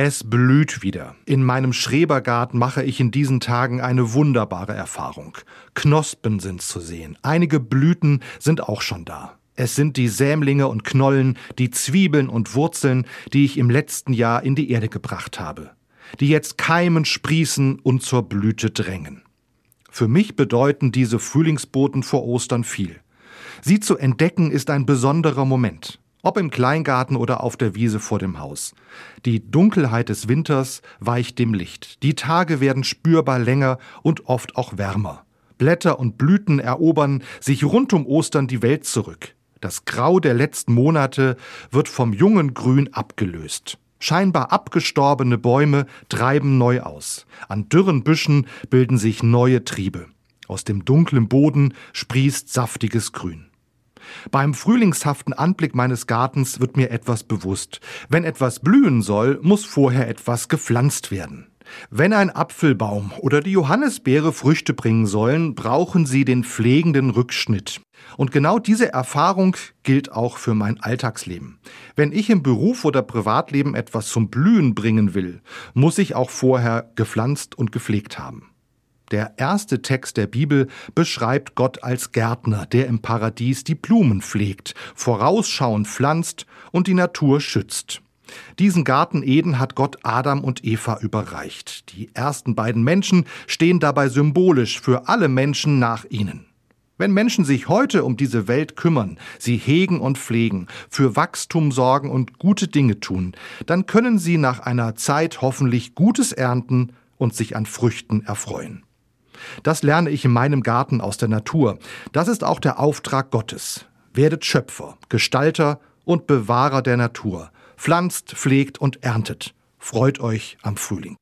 Es blüht wieder. In meinem Schrebergarten mache ich in diesen Tagen eine wunderbare Erfahrung. Knospen sind zu sehen. Einige Blüten sind auch schon da. Es sind die Sämlinge und Knollen, die Zwiebeln und Wurzeln, die ich im letzten Jahr in die Erde gebracht habe, die jetzt keimen, sprießen und zur Blüte drängen. Für mich bedeuten diese Frühlingsboten vor Ostern viel. Sie zu entdecken ist ein besonderer Moment, ob im Kleingarten oder auf der Wiese vor dem Haus. Die Dunkelheit des Winters weicht dem Licht. Die Tage werden spürbar länger und oft auch wärmer. Blätter und Blüten erobern sich rund um Ostern die Welt zurück. Das Grau der letzten Monate wird vom jungen Grün abgelöst. Scheinbar abgestorbene Bäume treiben neu aus. An dürren Büschen bilden sich neue Triebe. Aus dem dunklen Boden sprießt saftiges Grün. Beim frühlingshaften Anblick meines Gartens wird mir etwas bewusst. Wenn etwas blühen soll, muss vorher etwas gepflanzt werden. Wenn ein Apfelbaum oder die Johannisbeere Früchte bringen sollen, brauchen sie den pflegenden Rückschnitt. Und genau diese Erfahrung gilt auch für mein Alltagsleben. Wenn ich im Beruf oder Privatleben etwas zum Blühen bringen will, muss ich auch vorher gepflanzt und gepflegt haben. Der erste Text der Bibel beschreibt Gott als Gärtner, der im Paradies die Blumen pflegt, vorausschauend pflanzt und die Natur schützt. Diesen Garten Eden hat Gott Adam und Eva überreicht. Die ersten beiden Menschen stehen dabei symbolisch für alle Menschen nach ihnen. Wenn Menschen sich heute um diese Welt kümmern, sie hegen und pflegen, für Wachstum sorgen und gute Dinge tun, dann können sie nach einer Zeit hoffentlich Gutes ernten und sich an Früchten erfreuen. Das lerne ich in meinem Garten aus der Natur. Das ist auch der Auftrag Gottes. Werdet Schöpfer, Gestalter und Bewahrer der Natur pflanzt, pflegt und erntet. Freut euch am Frühling.